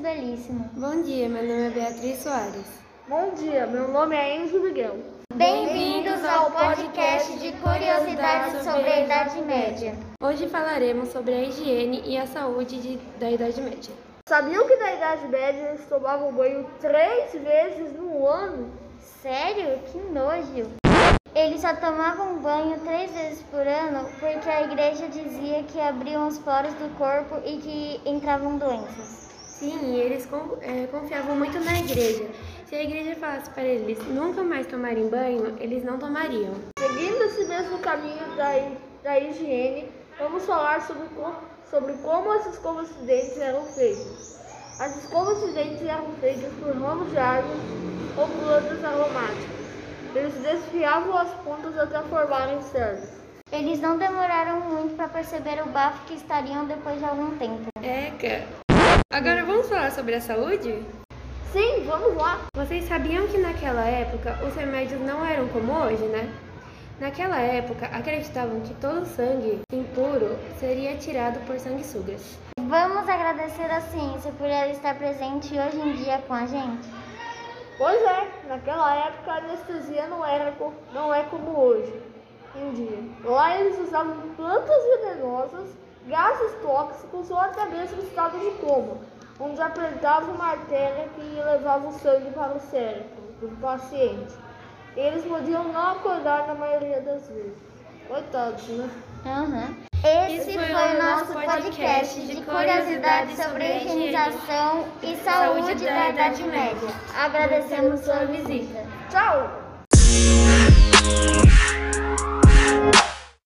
Veríssimo. Bom dia, meu nome é Beatriz Soares. Bom dia, meu nome é Enzo Miguel. Bem-vindos ao podcast de curiosidades sobre a Idade Média. Hoje falaremos sobre a higiene e a saúde de, da Idade Média. Sabiam que na Idade Média eles tomavam banho três vezes no ano? Sério? Que nojo! Eles só tomavam banho três vezes por ano porque a igreja dizia que abriam os poros do corpo e que entravam doenças. Sim, eles é, confiavam muito na igreja. Se a igreja falasse para eles nunca mais tomarem banho, eles não tomariam. Seguindo esse mesmo caminho da, da higiene, vamos falar sobre, sobre como as escovas de dentes eram feitas. As escovas de dentes eram feitas por ramos de árvores ou plantas aromáticas. Eles desfiavam as pontas até formarem cerdas. Eles não demoraram muito para perceber o bafo que estariam depois de algum tempo. Eca! Agora vamos falar sobre a saúde? Sim, vamos lá! Vocês sabiam que naquela época os remédios não eram como hoje, né? Naquela época, acreditavam que todo sangue impuro seria tirado por sanguessugas. Vamos agradecer a ciência por ela estar presente hoje em dia com a gente. Pois é, naquela época a anestesia não era não é como hoje em dia. Lá eles usavam plantas venenosas, gases tóxicos ou até mesmo estado de coma, onde apertavam uma artéria que levava o sangue para o cérebro do paciente. Eles podiam não acordar na maioria das vezes. Coitados, né? Uhum. Esse foi, o nosso podcast de curiosidades sobre a higienização e saúde da Idade Média. Agradecemos sua visita. Tchau!